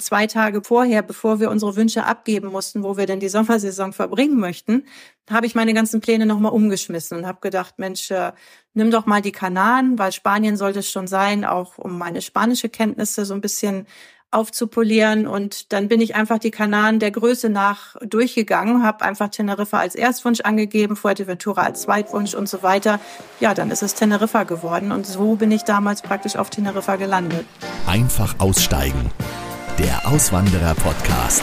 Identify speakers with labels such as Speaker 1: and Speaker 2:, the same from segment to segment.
Speaker 1: zwei Tage vorher, bevor wir unsere Wünsche abgeben mussten, wo wir denn die Sommersaison verbringen möchten, habe ich meine ganzen Pläne nochmal umgeschmissen und habe gedacht, Mensch, äh, nimm doch mal die Kanaren, weil Spanien sollte es schon sein, auch um meine spanische Kenntnisse so ein bisschen aufzupolieren. Und dann bin ich einfach die Kanaren der Größe nach durchgegangen, habe einfach Teneriffa als Erstwunsch angegeben, Fuerteventura als Zweitwunsch und so weiter. Ja, dann ist es Teneriffa geworden und so bin ich damals praktisch auf Teneriffa gelandet.
Speaker 2: Einfach aussteigen. Der Auswanderer-Podcast.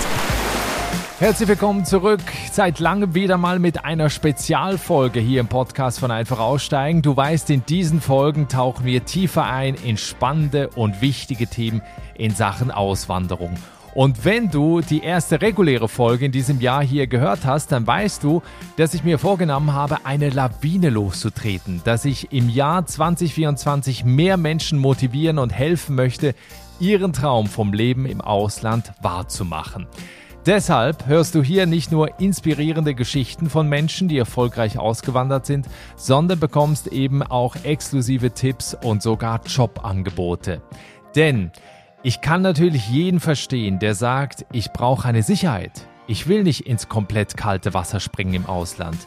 Speaker 3: Herzlich willkommen zurück. Seit langem wieder mal mit einer Spezialfolge hier im Podcast von Einfach aussteigen. Du weißt, in diesen Folgen tauchen wir tiefer ein in spannende und wichtige Themen in Sachen Auswanderung. Und wenn du die erste reguläre Folge in diesem Jahr hier gehört hast, dann weißt du, dass ich mir vorgenommen habe, eine Lawine loszutreten, dass ich im Jahr 2024 mehr Menschen motivieren und helfen möchte, ihren Traum vom Leben im Ausland wahrzumachen. Deshalb hörst du hier nicht nur inspirierende Geschichten von Menschen, die erfolgreich ausgewandert sind, sondern bekommst eben auch exklusive Tipps und sogar Jobangebote. Denn ich kann natürlich jeden verstehen, der sagt, ich brauche eine Sicherheit. Ich will nicht ins komplett kalte Wasser springen im Ausland.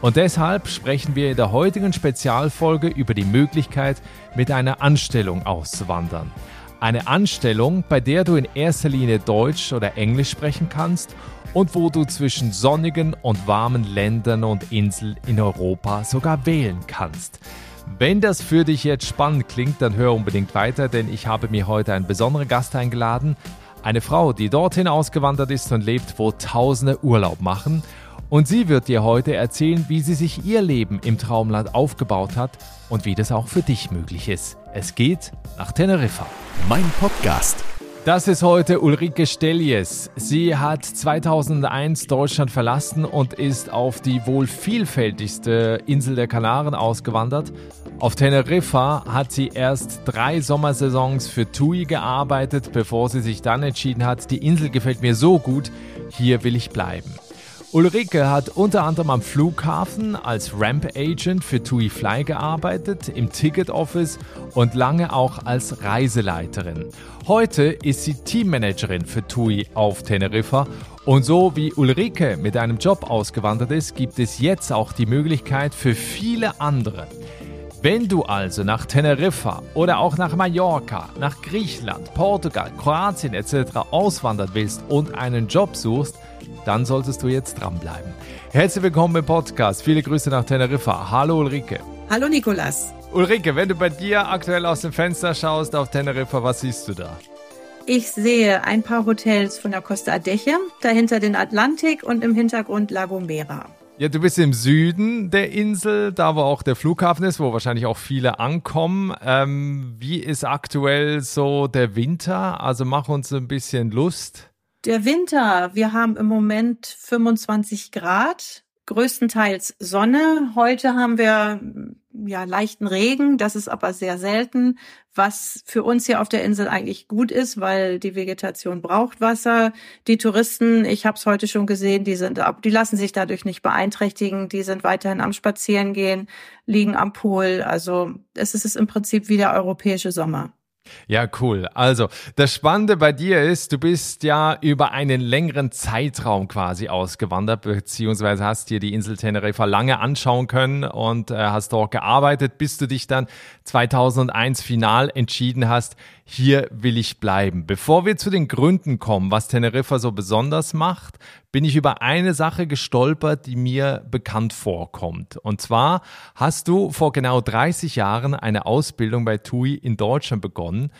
Speaker 3: Und deshalb sprechen wir in der heutigen Spezialfolge über die Möglichkeit, mit einer Anstellung auszuwandern. Eine Anstellung, bei der du in erster Linie Deutsch oder Englisch sprechen kannst und wo du zwischen sonnigen und warmen Ländern und Inseln in Europa sogar wählen kannst. Wenn das für dich jetzt spannend klingt, dann hör unbedingt weiter, denn ich habe mir heute einen besonderen Gast eingeladen. Eine Frau, die dorthin ausgewandert ist und lebt, wo Tausende Urlaub machen. Und sie wird dir heute erzählen, wie sie sich ihr Leben im Traumland aufgebaut hat und wie das auch für dich möglich ist. Es geht nach Teneriffa.
Speaker 2: Mein Podcast.
Speaker 3: Das ist heute Ulrike Stellies. Sie hat 2001 Deutschland verlassen und ist auf die wohl vielfältigste Insel der Kanaren ausgewandert. Auf Teneriffa hat sie erst drei Sommersaisons für TUI gearbeitet, bevor sie sich dann entschieden hat, die Insel gefällt mir so gut, hier will ich bleiben. Ulrike hat unter anderem am Flughafen als Ramp Agent für TUI Fly gearbeitet, im Ticket Office und lange auch als Reiseleiterin. Heute ist sie Teammanagerin für TUI auf Teneriffa und so wie Ulrike mit einem Job ausgewandert ist, gibt es jetzt auch die Möglichkeit für viele andere. Wenn du also nach Teneriffa oder auch nach Mallorca, nach Griechenland, Portugal, Kroatien etc. auswandern willst und einen Job suchst, dann solltest du jetzt dranbleiben. Herzlich willkommen im Podcast. Viele Grüße nach Teneriffa. Hallo Ulrike.
Speaker 1: Hallo Nikolas.
Speaker 3: Ulrike, wenn du bei dir aktuell aus dem Fenster schaust auf Teneriffa, was siehst du da?
Speaker 1: Ich sehe ein paar Hotels von der Costa Adeje, dahinter den Atlantik und im Hintergrund La Gomera.
Speaker 3: Ja, du bist im Süden der Insel, da wo auch der Flughafen ist, wo wahrscheinlich auch viele ankommen. Ähm, wie ist aktuell so der Winter? Also mach uns ein bisschen Lust.
Speaker 1: Der Winter, wir haben im Moment 25 Grad, größtenteils Sonne. Heute haben wir ja leichten Regen, das ist aber sehr selten, was für uns hier auf der Insel eigentlich gut ist, weil die Vegetation braucht Wasser. Die Touristen, ich habe es heute schon gesehen, die sind die lassen sich dadurch nicht beeinträchtigen, die sind weiterhin am Spazierengehen, liegen am Pool. Also es ist im Prinzip wie der europäische Sommer.
Speaker 3: Ja, cool. Also, das Spannende bei dir ist, du bist ja über einen längeren Zeitraum quasi ausgewandert, beziehungsweise hast dir die Insel Teneriffa lange anschauen können und äh, hast dort gearbeitet, bis du dich dann 2001 final entschieden hast, hier will ich bleiben. Bevor wir zu den Gründen kommen, was Teneriffa so besonders macht, bin ich über eine Sache gestolpert, die mir bekannt vorkommt. Und zwar hast du vor genau 30 Jahren eine Ausbildung bei TUI in Deutschland begonnen.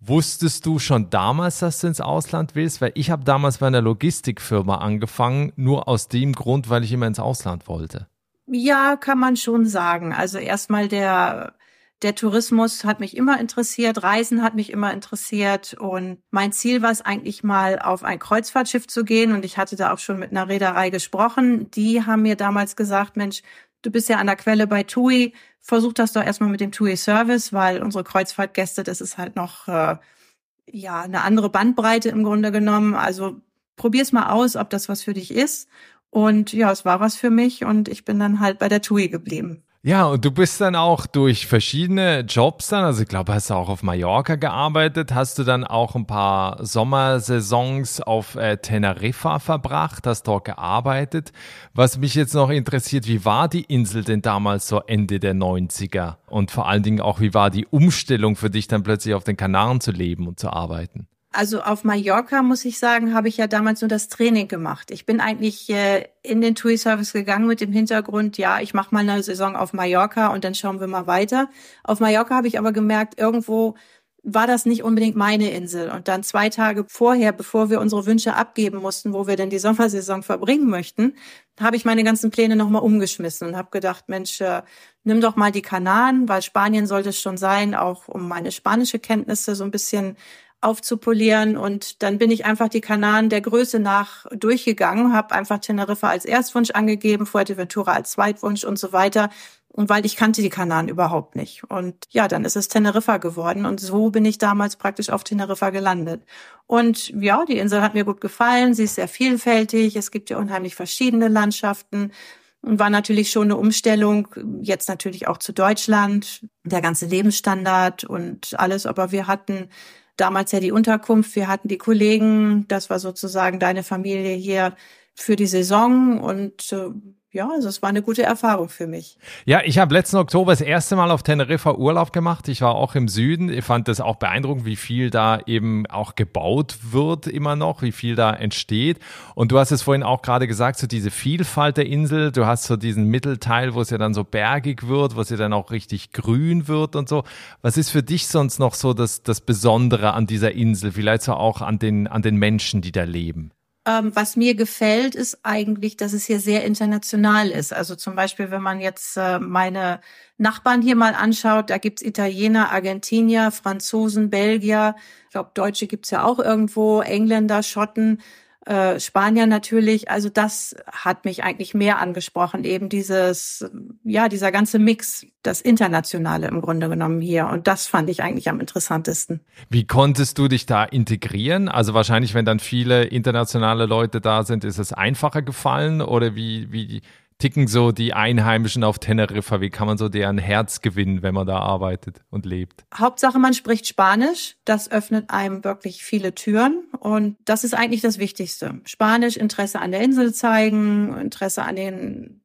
Speaker 3: Wusstest du schon damals, dass du ins Ausland willst? Weil ich habe damals bei einer Logistikfirma angefangen, nur aus dem Grund, weil ich immer ins Ausland wollte.
Speaker 1: Ja, kann man schon sagen. Also erstmal der der Tourismus hat mich immer interessiert, Reisen hat mich immer interessiert und mein Ziel war es eigentlich mal auf ein Kreuzfahrtschiff zu gehen und ich hatte da auch schon mit einer Reederei gesprochen. Die haben mir damals gesagt, Mensch, du bist ja an der Quelle bei TUI, versuch das doch erstmal mit dem TUI Service, weil unsere Kreuzfahrtgäste, das ist halt noch äh, ja eine andere Bandbreite im Grunde genommen. Also probier's mal aus, ob das was für dich ist. Und ja, es war was für mich und ich bin dann halt bei der TUI geblieben.
Speaker 3: Ja, und du bist dann auch durch verschiedene Jobs dann, also ich glaube, hast du auch auf Mallorca gearbeitet, hast du dann auch ein paar Sommersaisons auf äh, Teneriffa verbracht, hast dort gearbeitet. Was mich jetzt noch interessiert, wie war die Insel denn damals so Ende der 90er? Und vor allen Dingen auch, wie war die Umstellung für dich dann plötzlich auf den Kanaren zu leben und zu arbeiten?
Speaker 1: Also auf Mallorca, muss ich sagen, habe ich ja damals nur das Training gemacht. Ich bin eigentlich äh, in den TUI-Service gegangen mit dem Hintergrund, ja, ich mache mal eine Saison auf Mallorca und dann schauen wir mal weiter. Auf Mallorca habe ich aber gemerkt, irgendwo war das nicht unbedingt meine Insel. Und dann zwei Tage vorher, bevor wir unsere Wünsche abgeben mussten, wo wir denn die Sommersaison verbringen möchten, habe ich meine ganzen Pläne nochmal umgeschmissen und habe gedacht, Mensch, äh, nimm doch mal die Kanaren, weil Spanien sollte es schon sein, auch um meine spanische Kenntnisse so ein bisschen aufzupolieren. Und dann bin ich einfach die Kanaren der Größe nach durchgegangen, habe einfach Teneriffa als Erstwunsch angegeben, Fuerteventura als Zweitwunsch und so weiter. Und weil ich kannte die Kanaren überhaupt nicht. Und ja, dann ist es Teneriffa geworden. Und so bin ich damals praktisch auf Teneriffa gelandet. Und ja, die Insel hat mir gut gefallen. Sie ist sehr vielfältig. Es gibt ja unheimlich verschiedene Landschaften. Und war natürlich schon eine Umstellung, jetzt natürlich auch zu Deutschland, der ganze Lebensstandard und alles. Aber wir hatten damals ja die Unterkunft, wir hatten die Kollegen, das war sozusagen deine Familie hier für die Saison. Und äh, ja, also es war eine gute Erfahrung für mich.
Speaker 3: Ja, ich habe letzten Oktober das erste Mal auf Teneriffa Urlaub gemacht. Ich war auch im Süden. Ich fand das auch beeindruckend, wie viel da eben auch gebaut wird immer noch, wie viel da entsteht. Und du hast es vorhin auch gerade gesagt, so diese Vielfalt der Insel. Du hast so diesen Mittelteil, wo es ja dann so bergig wird, wo es ja dann auch richtig grün wird und so. Was ist für dich sonst noch so das, das Besondere an dieser Insel? Vielleicht so auch an den, an den Menschen, die da leben?
Speaker 1: Ähm, was mir gefällt, ist eigentlich, dass es hier sehr international ist. Also zum Beispiel, wenn man jetzt äh, meine Nachbarn hier mal anschaut, da gibt's Italiener, Argentinier, Franzosen, Belgier, ich glaube, Deutsche gibt's ja auch irgendwo, Engländer, Schotten äh, Spanier natürlich. Also das hat mich eigentlich mehr angesprochen, eben dieses, ja, dieser ganze Mix, das Internationale im Grunde genommen hier. Und das fand ich eigentlich am interessantesten.
Speaker 3: Wie konntest du dich da integrieren? Also wahrscheinlich, wenn dann viele internationale Leute da sind, ist es einfacher gefallen oder wie, wie, ticken so die Einheimischen auf Teneriffa? Wie kann man so deren Herz gewinnen, wenn man da arbeitet und lebt?
Speaker 1: Hauptsache, man spricht Spanisch. Das öffnet einem wirklich viele Türen. Und das ist eigentlich das Wichtigste. Spanisch, Interesse an der Insel zeigen, Interesse an den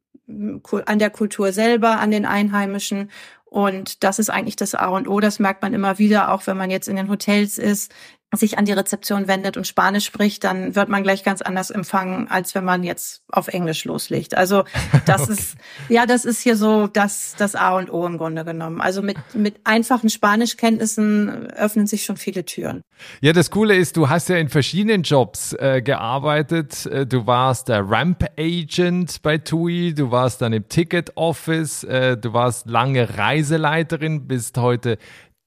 Speaker 1: an der Kultur selber, an den Einheimischen und das ist eigentlich das A und O. Das merkt man immer wieder, auch wenn man jetzt in den Hotels ist, sich an die Rezeption wendet und Spanisch spricht, dann wird man gleich ganz anders empfangen, als wenn man jetzt auf Englisch loslegt. Also das okay. ist, ja, das ist hier so das, das A und O im Grunde genommen. Also mit, mit einfachen Spanischkenntnissen öffnen sich schon viele Türen.
Speaker 3: Ja, das Coole ist, du hast ja in verschiedenen Jobs äh, gearbeitet. Äh, du warst der Ramp Agent bei TUI, du warst dann im Ticket Office, äh, du warst lange Reiseleiterin, bist heute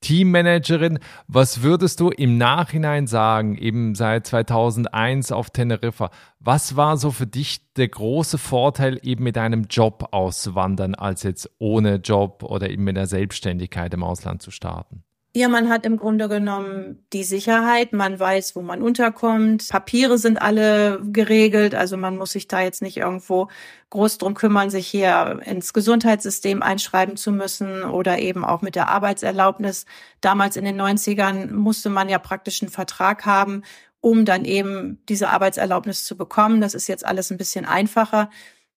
Speaker 3: Teammanagerin. Was würdest du im Nachhinein sagen, eben seit 2001 auf Teneriffa? Was war so für dich der große Vorteil, eben mit einem Job auszuwandern, als jetzt ohne Job oder eben mit der Selbstständigkeit im Ausland zu starten?
Speaker 1: Ja, man hat im Grunde genommen die Sicherheit, man weiß, wo man unterkommt. Papiere sind alle geregelt, also man muss sich da jetzt nicht irgendwo groß drum kümmern, sich hier ins Gesundheitssystem einschreiben zu müssen oder eben auch mit der Arbeitserlaubnis. Damals in den 90ern musste man ja praktisch einen Vertrag haben, um dann eben diese Arbeitserlaubnis zu bekommen. Das ist jetzt alles ein bisschen einfacher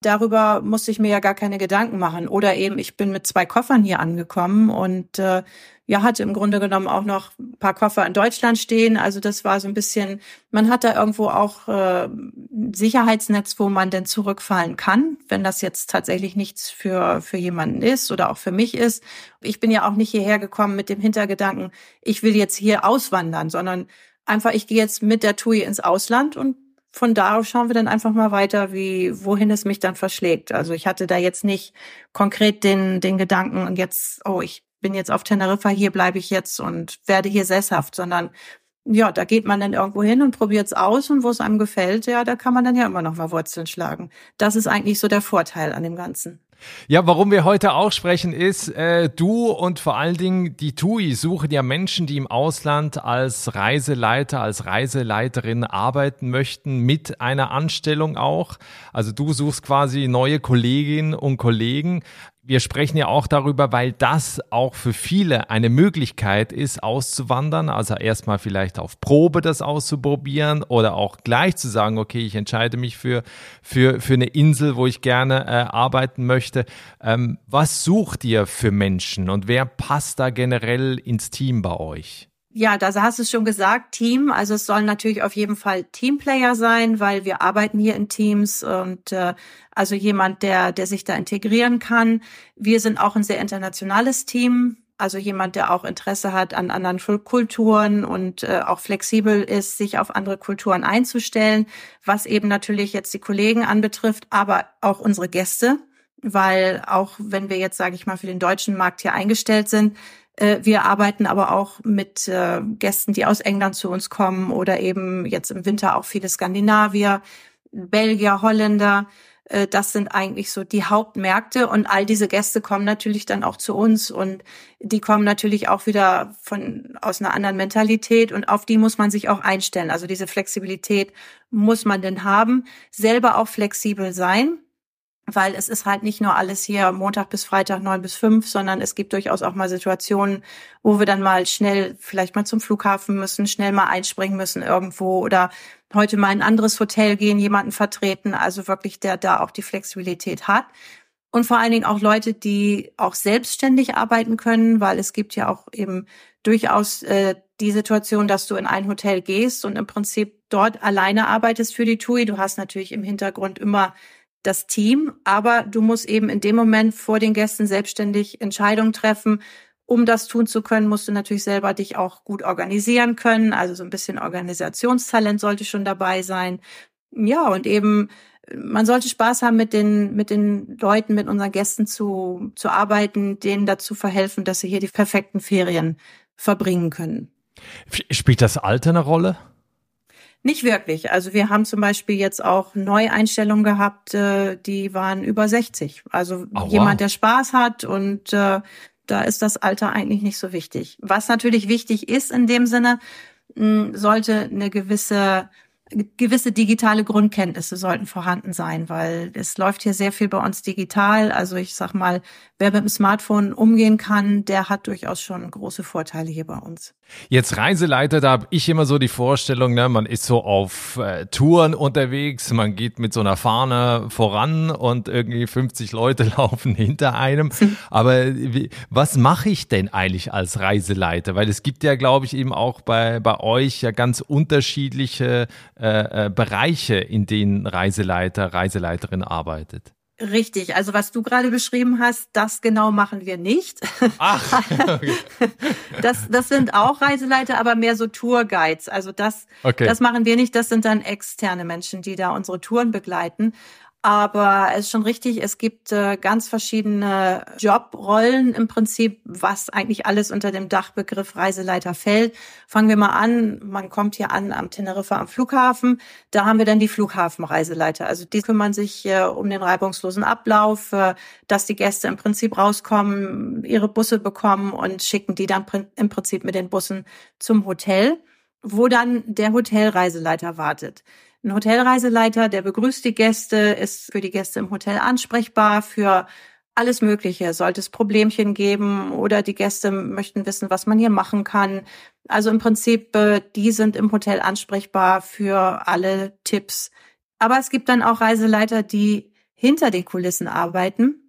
Speaker 1: darüber musste ich mir ja gar keine Gedanken machen. Oder eben, ich bin mit zwei Koffern hier angekommen und äh, ja, hatte im Grunde genommen auch noch ein paar Koffer in Deutschland stehen. Also das war so ein bisschen, man hat da irgendwo auch äh, ein Sicherheitsnetz, wo man denn zurückfallen kann, wenn das jetzt tatsächlich nichts für, für jemanden ist oder auch für mich ist. Ich bin ja auch nicht hierher gekommen mit dem Hintergedanken, ich will jetzt hier auswandern, sondern einfach, ich gehe jetzt mit der TUI ins Ausland und von da aus schauen wir dann einfach mal weiter, wie, wohin es mich dann verschlägt. Also ich hatte da jetzt nicht konkret den, den Gedanken und jetzt, oh, ich bin jetzt auf Teneriffa, hier bleibe ich jetzt und werde hier sesshaft, sondern ja, da geht man dann irgendwo hin und probiert es aus und wo es einem gefällt, ja, da kann man dann ja immer noch mal Wurzeln schlagen. Das ist eigentlich so der Vorteil an dem Ganzen.
Speaker 3: Ja, warum wir heute auch sprechen ist, äh, du und vor allen Dingen die TUI suchen ja Menschen, die im Ausland als Reiseleiter, als Reiseleiterin arbeiten möchten, mit einer Anstellung auch. Also du suchst quasi neue Kolleginnen und Kollegen wir sprechen ja auch darüber, weil das auch für viele eine Möglichkeit ist, auszuwandern. Also erstmal vielleicht auf Probe das auszuprobieren oder auch gleich zu sagen, okay, ich entscheide mich für, für, für eine Insel, wo ich gerne äh, arbeiten möchte. Ähm, was sucht ihr für Menschen und wer passt da generell ins Team bei euch?
Speaker 1: Ja, da hast du es schon gesagt, Team. Also es sollen natürlich auf jeden Fall Teamplayer sein, weil wir arbeiten hier in Teams und äh, also jemand, der, der sich da integrieren kann. Wir sind auch ein sehr internationales Team. Also jemand, der auch Interesse hat an anderen Kulturen und äh, auch flexibel ist, sich auf andere Kulturen einzustellen, was eben natürlich jetzt die Kollegen anbetrifft, aber auch unsere Gäste, weil auch wenn wir jetzt, sage ich mal, für den deutschen Markt hier eingestellt sind, wir arbeiten aber auch mit äh, Gästen, die aus England zu uns kommen oder eben jetzt im Winter auch viele Skandinavier, Belgier, Holländer. Äh, das sind eigentlich so die Hauptmärkte und all diese Gäste kommen natürlich dann auch zu uns und die kommen natürlich auch wieder von aus einer anderen Mentalität und auf die muss man sich auch einstellen. Also diese Flexibilität muss man denn haben, selber auch flexibel sein weil es ist halt nicht nur alles hier Montag bis Freitag neun bis fünf, sondern es gibt durchaus auch mal Situationen, wo wir dann mal schnell vielleicht mal zum Flughafen müssen, schnell mal einspringen müssen irgendwo oder heute mal in ein anderes Hotel gehen, jemanden vertreten, also wirklich der da auch die Flexibilität hat. Und vor allen Dingen auch Leute, die auch selbstständig arbeiten können, weil es gibt ja auch eben durchaus äh, die Situation, dass du in ein Hotel gehst und im Prinzip dort alleine arbeitest für die TUI. Du hast natürlich im Hintergrund immer das Team, aber du musst eben in dem Moment vor den Gästen selbstständig Entscheidungen treffen. Um das tun zu können, musst du natürlich selber dich auch gut organisieren können. Also so ein bisschen Organisationstalent sollte schon dabei sein. Ja, und eben, man sollte Spaß haben, mit den, mit den Leuten, mit unseren Gästen zu, zu arbeiten, denen dazu verhelfen, dass sie hier die perfekten Ferien verbringen können.
Speaker 3: Spielt das Alter eine Rolle?
Speaker 1: Nicht wirklich. Also wir haben zum Beispiel jetzt auch Neueinstellungen gehabt, äh, die waren über 60. Also oh, jemand, wow. der Spaß hat und äh, da ist das Alter eigentlich nicht so wichtig. Was natürlich wichtig ist in dem Sinne, mh, sollte eine gewisse gewisse digitale Grundkenntnisse sollten vorhanden sein, weil es läuft hier sehr viel bei uns digital. Also ich sag mal, wer mit dem Smartphone umgehen kann, der hat durchaus schon große Vorteile hier bei uns.
Speaker 3: Jetzt Reiseleiter, da habe ich immer so die Vorstellung, ne, man ist so auf äh, Touren unterwegs, man geht mit so einer Fahne voran und irgendwie 50 Leute laufen hinter einem. Aber wie, was mache ich denn eigentlich als Reiseleiter? Weil es gibt ja, glaube ich, eben auch bei, bei euch ja ganz unterschiedliche äh, äh, Bereiche, in denen Reiseleiter, Reiseleiterin arbeitet.
Speaker 1: Richtig, also was du gerade beschrieben hast, das genau machen wir nicht. Ach, okay. das, das sind auch Reiseleiter, aber mehr so Tourguides. Also das, okay. das machen wir nicht. Das sind dann externe Menschen, die da unsere Touren begleiten. Aber es ist schon richtig, es gibt äh, ganz verschiedene Jobrollen im Prinzip, was eigentlich alles unter dem Dachbegriff Reiseleiter fällt. Fangen wir mal an, man kommt hier an am Teneriffa am Flughafen. Da haben wir dann die Flughafenreiseleiter. Also die kümmern sich äh, um den reibungslosen Ablauf, äh, dass die Gäste im Prinzip rauskommen, ihre Busse bekommen und schicken die dann im Prinzip mit den Bussen zum Hotel, wo dann der Hotelreiseleiter wartet. Ein Hotelreiseleiter, der begrüßt die Gäste, ist für die Gäste im Hotel ansprechbar, für alles Mögliche. Sollte es Problemchen geben oder die Gäste möchten wissen, was man hier machen kann. Also im Prinzip, äh, die sind im Hotel ansprechbar für alle Tipps. Aber es gibt dann auch Reiseleiter, die hinter den Kulissen arbeiten.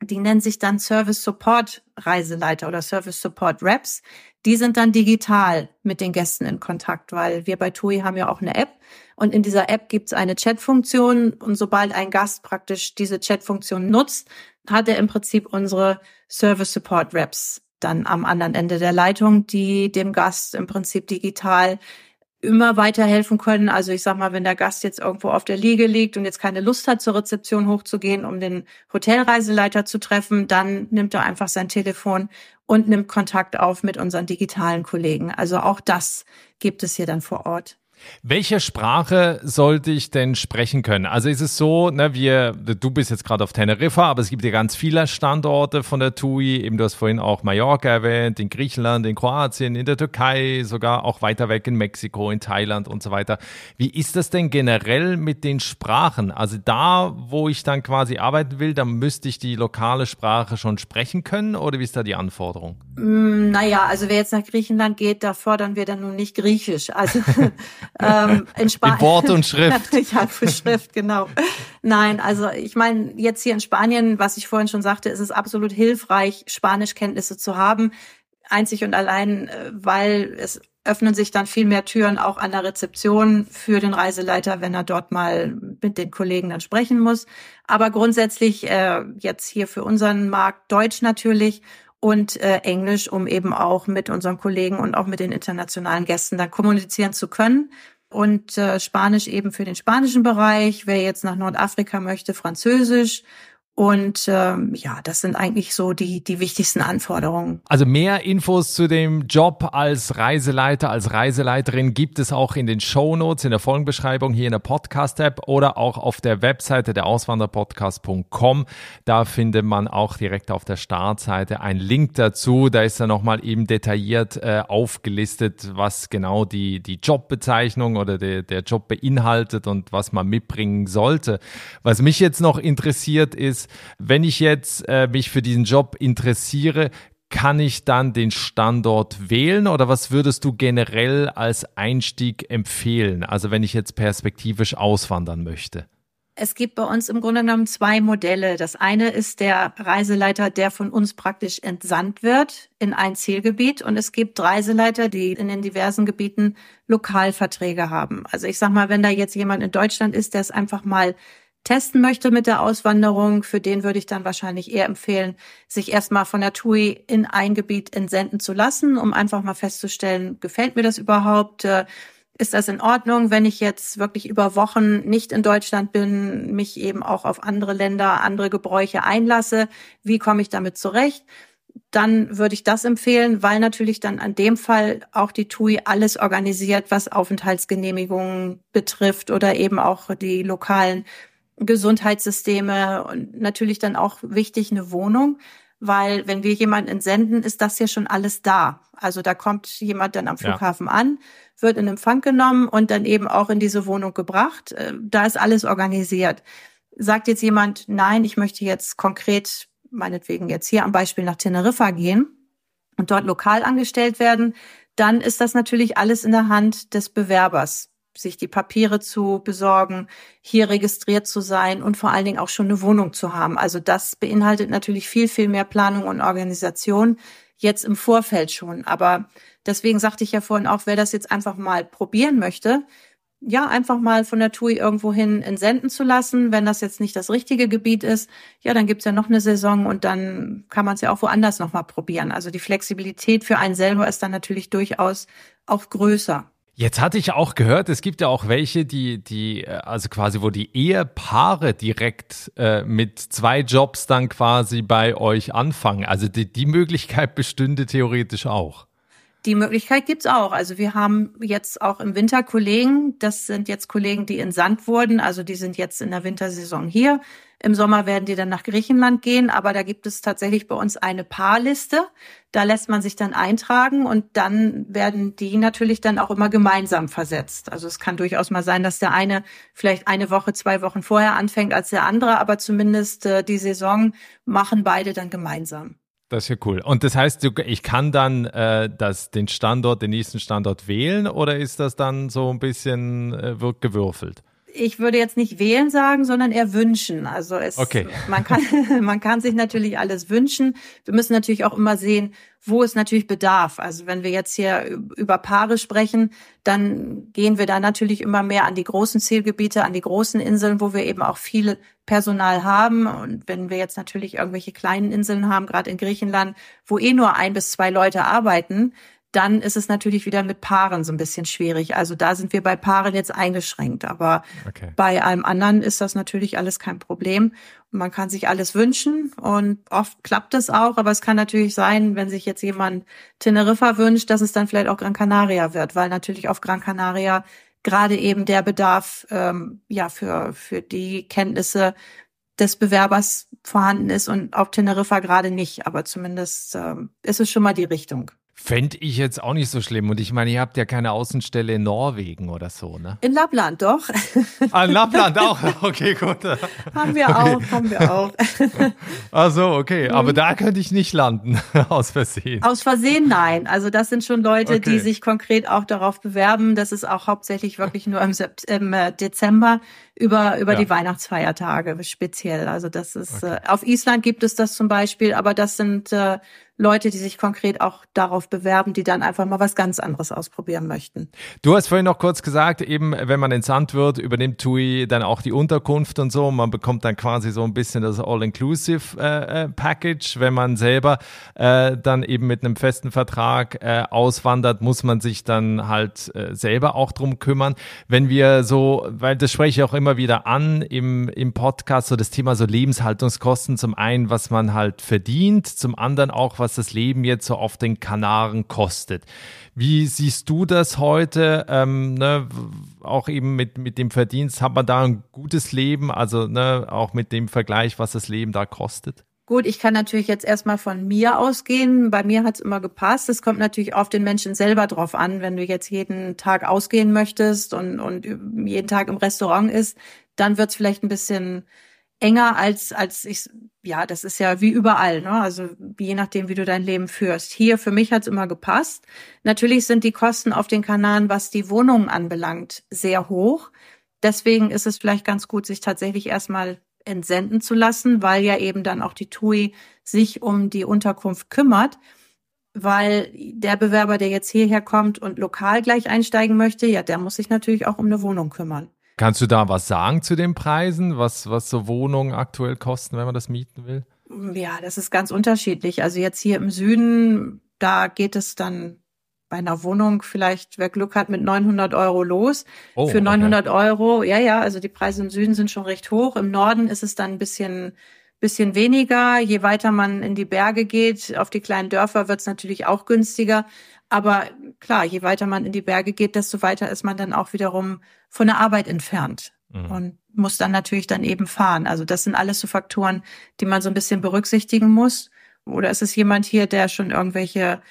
Speaker 1: Die nennen sich dann Service Support Reiseleiter oder Service Support Reps. Die sind dann digital mit den Gästen in Kontakt, weil wir bei TUI haben ja auch eine App und in dieser App gibt es eine Chatfunktion und sobald ein Gast praktisch diese Chatfunktion nutzt, hat er im Prinzip unsere Service Support Reps dann am anderen Ende der Leitung, die dem Gast im Prinzip digital immer weiterhelfen können. Also ich sag mal, wenn der Gast jetzt irgendwo auf der Liege liegt und jetzt keine Lust hat, zur Rezeption hochzugehen, um den Hotelreiseleiter zu treffen, dann nimmt er einfach sein Telefon und nimmt Kontakt auf mit unseren digitalen Kollegen. Also auch das gibt es hier dann vor Ort.
Speaker 3: Welche Sprache sollte ich denn sprechen können? Also ist es so, ne, wir, du bist jetzt gerade auf Teneriffa, aber es gibt ja ganz viele Standorte von der TUI. Eben du hast vorhin auch Mallorca erwähnt, in Griechenland, in Kroatien, in der Türkei, sogar auch weiter weg in Mexiko, in Thailand und so weiter. Wie ist das denn generell mit den Sprachen? Also da, wo ich dann quasi arbeiten will, dann müsste ich die lokale Sprache schon sprechen können oder wie ist da die Anforderung?
Speaker 1: Mm, naja, also wer jetzt nach Griechenland geht, da fordern wir dann nun nicht Griechisch. Also
Speaker 3: ähm, in, Spanien. Wort und Schrift.
Speaker 1: ja, für Schrift, genau. Nein, also ich meine, jetzt hier in Spanien, was ich vorhin schon sagte, ist es absolut hilfreich, Spanischkenntnisse zu haben. Einzig und allein, äh, weil es öffnen sich dann viel mehr Türen auch an der Rezeption für den Reiseleiter, wenn er dort mal mit den Kollegen dann sprechen muss. Aber grundsätzlich äh, jetzt hier für unseren Markt Deutsch natürlich und äh, Englisch, um eben auch mit unseren Kollegen und auch mit den internationalen Gästen dann kommunizieren zu können. Und äh, Spanisch eben für den spanischen Bereich. Wer jetzt nach Nordafrika möchte, Französisch und ähm, ja, das sind eigentlich so die, die wichtigsten Anforderungen.
Speaker 3: Also mehr Infos zu dem Job als Reiseleiter, als Reiseleiterin gibt es auch in den Show Notes, in der Folgenbeschreibung hier in der Podcast-App oder auch auf der Webseite der Auswanderpodcast.com. Da findet man auch direkt auf der Startseite einen Link dazu. Da ist dann nochmal eben detailliert äh, aufgelistet, was genau die, die Jobbezeichnung oder der, der Job beinhaltet und was man mitbringen sollte. Was mich jetzt noch interessiert ist, wenn ich jetzt äh, mich für diesen Job interessiere, kann ich dann den Standort wählen oder was würdest du generell als Einstieg empfehlen? Also wenn ich jetzt perspektivisch auswandern möchte.
Speaker 1: Es gibt bei uns im Grunde genommen zwei Modelle. Das eine ist der Reiseleiter, der von uns praktisch entsandt wird in ein Zielgebiet. Und es gibt Reiseleiter, die in den diversen Gebieten Lokalverträge haben. Also ich sag mal, wenn da jetzt jemand in Deutschland ist, der es einfach mal testen möchte mit der Auswanderung, für den würde ich dann wahrscheinlich eher empfehlen, sich erstmal von der TUI in ein Gebiet entsenden zu lassen, um einfach mal festzustellen, gefällt mir das überhaupt? Äh, ist das in Ordnung, wenn ich jetzt wirklich über Wochen nicht in Deutschland bin, mich eben auch auf andere Länder, andere Gebräuche einlasse? Wie komme ich damit zurecht? Dann würde ich das empfehlen, weil natürlich dann an dem Fall auch die TUI alles organisiert, was Aufenthaltsgenehmigungen betrifft oder eben auch die lokalen Gesundheitssysteme und natürlich dann auch wichtig eine Wohnung, weil wenn wir jemanden entsenden, ist das ja schon alles da. Also da kommt jemand dann am Flughafen ja. an, wird in Empfang genommen und dann eben auch in diese Wohnung gebracht. Äh, da ist alles organisiert. Sagt jetzt jemand, nein, ich möchte jetzt konkret, meinetwegen jetzt hier am Beispiel nach Teneriffa gehen und dort lokal angestellt werden, dann ist das natürlich alles in der Hand des Bewerbers sich die Papiere zu besorgen, hier registriert zu sein und vor allen Dingen auch schon eine Wohnung zu haben. Also das beinhaltet natürlich viel, viel mehr Planung und Organisation jetzt im Vorfeld schon. Aber deswegen sagte ich ja vorhin auch, wer das jetzt einfach mal probieren möchte, ja, einfach mal von der TUI irgendwohin entsenden zu lassen. Wenn das jetzt nicht das richtige Gebiet ist, ja, dann gibt's ja noch eine Saison und dann kann man es ja auch woanders nochmal probieren. Also die Flexibilität für einen selber ist dann natürlich durchaus auch größer.
Speaker 3: Jetzt hatte ich auch gehört, es gibt ja auch welche, die, die, äh, also quasi, wo die Ehepaare direkt äh, mit zwei Jobs dann quasi bei euch anfangen. Also die, die Möglichkeit bestünde theoretisch auch.
Speaker 1: Die Möglichkeit gibt's auch. Also wir haben jetzt auch im Winter Kollegen, das sind jetzt Kollegen, die in Sand wurden, also die sind jetzt in der Wintersaison hier. Im Sommer werden die dann nach Griechenland gehen, aber da gibt es tatsächlich bei uns eine Paarliste. Da lässt man sich dann eintragen und dann werden die natürlich dann auch immer gemeinsam versetzt. Also es kann durchaus mal sein, dass der eine vielleicht eine Woche, zwei Wochen vorher anfängt als der andere, aber zumindest äh, die Saison machen beide dann gemeinsam.
Speaker 3: Das ist ja cool. Und das heißt, ich kann dann äh, das, den Standort, den nächsten Standort wählen oder ist das dann so ein bisschen äh, gewürfelt?
Speaker 1: Ich würde jetzt nicht wählen sagen, sondern eher wünschen. Also es,
Speaker 3: okay.
Speaker 1: man kann, man kann sich natürlich alles wünschen. Wir müssen natürlich auch immer sehen, wo es natürlich bedarf. Also wenn wir jetzt hier über Paare sprechen, dann gehen wir da natürlich immer mehr an die großen Zielgebiete, an die großen Inseln, wo wir eben auch viel Personal haben. Und wenn wir jetzt natürlich irgendwelche kleinen Inseln haben, gerade in Griechenland, wo eh nur ein bis zwei Leute arbeiten, dann ist es natürlich wieder mit Paaren so ein bisschen schwierig. Also da sind wir bei Paaren jetzt eingeschränkt. Aber okay. bei allem anderen ist das natürlich alles kein Problem. Man kann sich alles wünschen und oft klappt es auch. Aber es kann natürlich sein, wenn sich jetzt jemand Teneriffa wünscht, dass es dann vielleicht auch Gran Canaria wird, weil natürlich auf Gran Canaria gerade eben der Bedarf ähm, ja für für die Kenntnisse des Bewerbers vorhanden ist und auf Teneriffa gerade nicht, aber zumindest ähm, ist es schon mal die Richtung.
Speaker 3: Fände ich jetzt auch nicht so schlimm. Und ich meine, ihr habt ja keine Außenstelle in Norwegen oder so, ne?
Speaker 1: In Lappland, doch.
Speaker 3: Ah, in Lappland auch. Okay, gut.
Speaker 1: haben wir okay. auch, haben wir auch.
Speaker 3: Ach so, okay. Aber da könnte ich nicht landen, aus Versehen.
Speaker 1: Aus Versehen nein. Also das sind schon Leute, okay. die sich konkret auch darauf bewerben. Das ist auch hauptsächlich wirklich nur im, im äh, Dezember über, über ja. die Weihnachtsfeiertage speziell. Also das ist, okay. äh, auf Island gibt es das zum Beispiel, aber das sind äh, Leute, die sich konkret auch darauf bewerben, die dann einfach mal was ganz anderes ausprobieren möchten.
Speaker 3: Du hast vorhin noch kurz gesagt, eben wenn man entsandt wird, übernimmt TUI dann auch die Unterkunft und so. Man bekommt dann quasi so ein bisschen das All-Inclusive-Package. Äh, äh wenn man selber äh, dann eben mit einem festen Vertrag äh, auswandert, muss man sich dann halt äh, selber auch drum kümmern. Wenn wir so, weil das spreche ich auch immer wieder an im, im Podcast, so das Thema so Lebenshaltungskosten. Zum einen, was man halt verdient, zum anderen auch, was was das Leben jetzt so auf den Kanaren kostet. Wie siehst du das heute? Ähm, ne, auch eben mit, mit dem Verdienst, hat man da ein gutes Leben? Also ne, auch mit dem Vergleich, was das Leben da kostet?
Speaker 1: Gut, ich kann natürlich jetzt erstmal von mir ausgehen. Bei mir hat es immer gepasst. Es kommt natürlich auf den Menschen selber drauf an. Wenn du jetzt jeden Tag ausgehen möchtest und, und jeden Tag im Restaurant isst, dann wird es vielleicht ein bisschen enger als, als ich, ja, das ist ja wie überall, ne? Also je nachdem, wie du dein Leben führst. Hier für mich hat's immer gepasst. Natürlich sind die Kosten auf den Kanaren, was die Wohnungen anbelangt, sehr hoch. Deswegen ist es vielleicht ganz gut, sich tatsächlich erstmal entsenden zu lassen, weil ja eben dann auch die TUI sich um die Unterkunft kümmert. Weil der Bewerber, der jetzt hierher kommt und lokal gleich einsteigen möchte, ja, der muss sich natürlich auch um eine Wohnung kümmern.
Speaker 3: Kannst du da was sagen zu den Preisen, was, was so Wohnungen aktuell kosten, wenn man das mieten will?
Speaker 1: Ja, das ist ganz unterschiedlich. Also jetzt hier im Süden, da geht es dann bei einer Wohnung vielleicht, wer Glück hat, mit 900 Euro los. Oh, Für 900 okay. Euro, ja, ja, also die Preise im Süden sind schon recht hoch. Im Norden ist es dann ein bisschen, bisschen weniger. Je weiter man in die Berge geht, auf die kleinen Dörfer wird es natürlich auch günstiger. Aber klar, je weiter man in die Berge geht, desto weiter ist man dann auch wiederum von der Arbeit entfernt mhm. und muss dann natürlich dann eben fahren. Also das sind alles so Faktoren, die man so ein bisschen berücksichtigen muss. Oder ist es jemand hier, der schon irgendwelche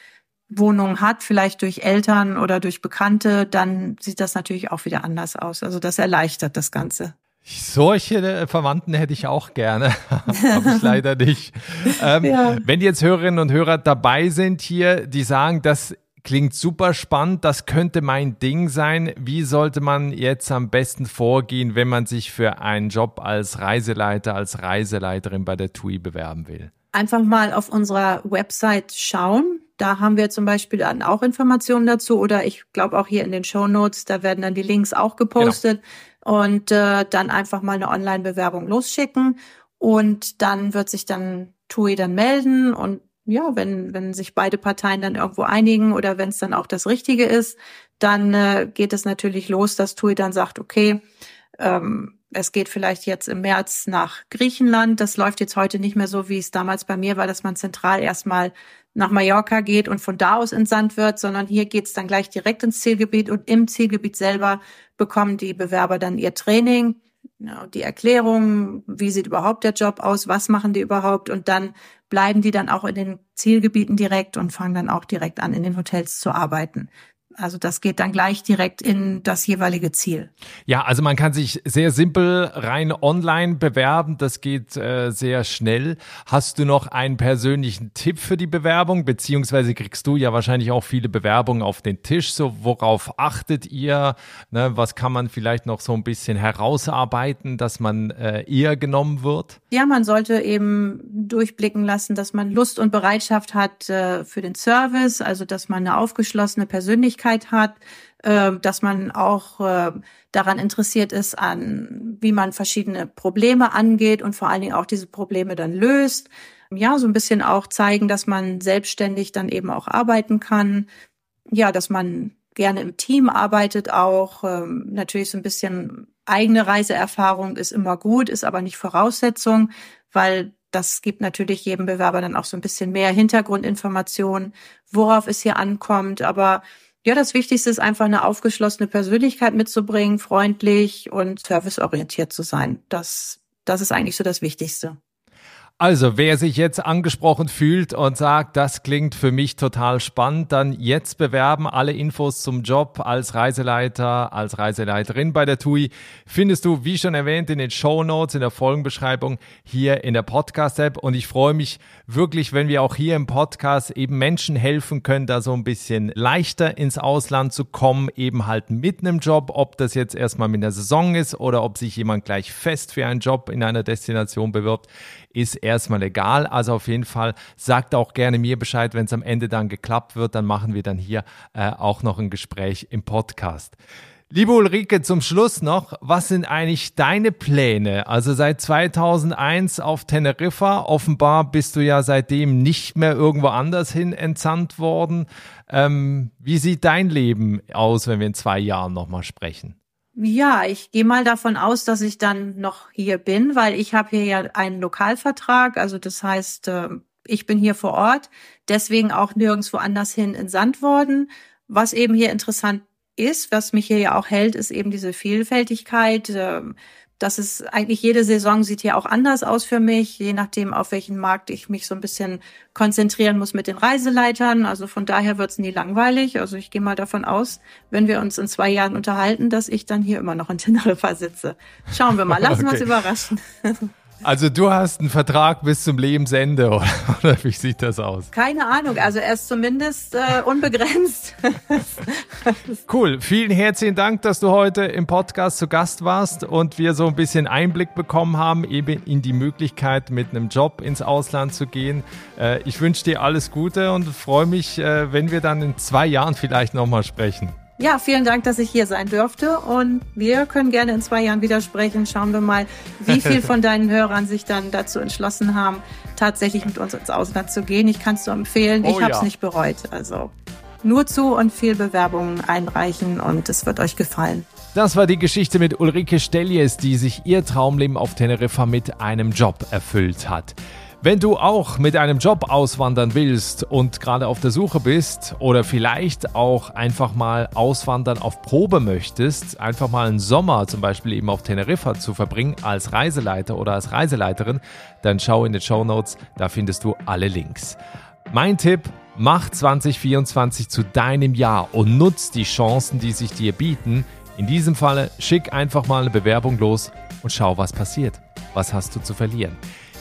Speaker 1: Wohnungen hat, vielleicht durch Eltern oder durch Bekannte, dann sieht das natürlich auch wieder anders aus. Also das erleichtert das Ganze.
Speaker 3: Solche äh, Verwandten hätte ich auch gerne, habe ich leider nicht. Ähm, ja. Wenn jetzt Hörerinnen und Hörer dabei sind hier, die sagen, das Klingt super spannend, das könnte mein Ding sein. Wie sollte man jetzt am besten vorgehen, wenn man sich für einen Job als Reiseleiter, als Reiseleiterin bei der TUI bewerben will?
Speaker 1: Einfach mal auf unserer Website schauen. Da haben wir zum Beispiel dann auch Informationen dazu oder ich glaube auch hier in den Show Notes, da werden dann die Links auch gepostet genau. und äh, dann einfach mal eine Online-Bewerbung losschicken und dann wird sich dann TUI dann melden und ja, wenn, wenn sich beide Parteien dann irgendwo einigen oder wenn es dann auch das Richtige ist, dann äh, geht es natürlich los, dass TUI dann sagt, okay, ähm, es geht vielleicht jetzt im März nach Griechenland. Das läuft jetzt heute nicht mehr so, wie es damals bei mir war, dass man zentral erstmal nach Mallorca geht und von da aus entsandt wird, sondern hier geht's dann gleich direkt ins Zielgebiet und im Zielgebiet selber bekommen die Bewerber dann ihr Training die Erklärung, wie sieht überhaupt der Job aus, was machen die überhaupt und dann bleiben die dann auch in den Zielgebieten direkt und fangen dann auch direkt an, in den Hotels zu arbeiten. Also das geht dann gleich direkt in das jeweilige Ziel.
Speaker 3: Ja, also man kann sich sehr simpel rein online bewerben. Das geht äh, sehr schnell. Hast du noch einen persönlichen Tipp für die Bewerbung? Beziehungsweise kriegst du ja wahrscheinlich auch viele Bewerbungen auf den Tisch. So, worauf achtet ihr? Ne, was kann man vielleicht noch so ein bisschen herausarbeiten, dass man äh, eher genommen wird?
Speaker 1: Ja, man sollte eben durchblicken lassen, dass man Lust und Bereitschaft hat äh, für den Service, also dass man eine aufgeschlossene Persönlichkeit Persönlichkeit hat, äh, dass man auch äh, daran interessiert ist, an wie man verschiedene Probleme angeht und vor allen Dingen auch diese Probleme dann löst. Ja, so ein bisschen auch zeigen, dass man selbstständig dann eben auch arbeiten kann. Ja, dass man gerne im Team arbeitet auch. Ähm, natürlich so ein bisschen eigene Reiseerfahrung ist immer gut, ist aber nicht Voraussetzung, weil das gibt natürlich jedem Bewerber dann auch so ein bisschen mehr Hintergrundinformationen, worauf es hier ankommt. Aber Ja, das Wichtigste ist einfach eine aufgeschlossene Persönlichkeit mitzubringen, freundlich und serviceorientiert zu sein. Das, das ist eigentlich so das Wichtigste.
Speaker 3: Also, wer sich jetzt angesprochen fühlt und sagt, das klingt für mich total spannend, dann jetzt bewerben. Alle Infos zum Job als Reiseleiter, als Reiseleiterin bei der TUI findest du, wie schon erwähnt, in den Show Notes, in der Folgenbeschreibung hier in der Podcast-App. Und ich freue mich wirklich, wenn wir auch hier im Podcast eben Menschen helfen können, da so ein bisschen leichter ins Ausland zu kommen, eben halt mit einem Job, ob das jetzt erstmal mit der Saison ist oder ob sich jemand gleich fest für einen Job in einer Destination bewirbt ist erstmal egal. Also auf jeden Fall sagt auch gerne mir Bescheid, wenn es am Ende dann geklappt wird, dann machen wir dann hier äh, auch noch ein Gespräch im Podcast. Liebe Ulrike, zum Schluss noch, was sind eigentlich deine Pläne? Also seit 2001 auf Teneriffa, offenbar bist du ja seitdem nicht mehr irgendwo anders hin entsandt worden. Ähm, wie sieht dein Leben aus, wenn wir in zwei Jahren nochmal sprechen?
Speaker 1: Ja, ich gehe mal davon aus, dass ich dann noch hier bin, weil ich habe hier ja einen Lokalvertrag. Also das heißt, äh, ich bin hier vor Ort, deswegen auch nirgendwo anders hin entsandt worden. Was eben hier interessant ist, was mich hier ja auch hält, ist eben diese Vielfältigkeit. Das ist eigentlich jede Saison sieht hier auch anders aus für mich, je nachdem, auf welchen Markt ich mich so ein bisschen konzentrieren muss mit den Reiseleitern. Also von daher wird es nie langweilig. Also ich gehe mal davon aus, wenn wir uns in zwei Jahren unterhalten, dass ich dann hier immer noch in Teneriffa sitze. Schauen wir mal, lassen wir okay. uns überraschen.
Speaker 3: Also du hast einen Vertrag bis zum Lebensende oder, oder wie sieht das aus?
Speaker 1: Keine Ahnung, also er ist zumindest äh, unbegrenzt.
Speaker 3: cool, vielen herzlichen Dank, dass du heute im Podcast zu Gast warst und wir so ein bisschen Einblick bekommen haben, eben in die Möglichkeit, mit einem Job ins Ausland zu gehen. Äh, ich wünsche dir alles Gute und freue mich, äh, wenn wir dann in zwei Jahren vielleicht nochmal sprechen.
Speaker 1: Ja, vielen Dank, dass ich hier sein durfte. Und wir können gerne in zwei Jahren wieder sprechen. Schauen wir mal, wie viel von deinen Hörern sich dann dazu entschlossen haben, tatsächlich mit uns ins Ausland zu gehen. Ich kann es nur empfehlen. Oh, ich habe es ja. nicht bereut. Also nur zu und viel Bewerbungen einreichen und es wird euch gefallen.
Speaker 3: Das war die Geschichte mit Ulrike Stellies, die sich ihr Traumleben auf Teneriffa mit einem Job erfüllt hat. Wenn du auch mit einem Job auswandern willst und gerade auf der Suche bist oder vielleicht auch einfach mal auswandern auf Probe möchtest, einfach mal einen Sommer zum Beispiel eben auf Teneriffa zu verbringen als Reiseleiter oder als Reiseleiterin, dann schau in den Show Notes, da findest du alle Links. Mein Tipp, mach 2024 zu deinem Jahr und nutz die Chancen, die sich dir bieten. In diesem Falle schick einfach mal eine Bewerbung los und schau, was passiert. Was hast du zu verlieren?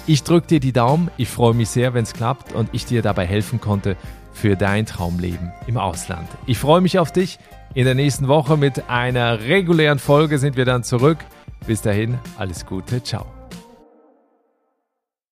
Speaker 3: Ich drücke dir die Daumen, ich freue mich sehr, wenn es klappt und ich dir dabei helfen konnte für dein Traumleben im Ausland. Ich freue mich auf dich. In der nächsten Woche mit einer regulären Folge sind wir dann zurück. Bis dahin, alles Gute, ciao.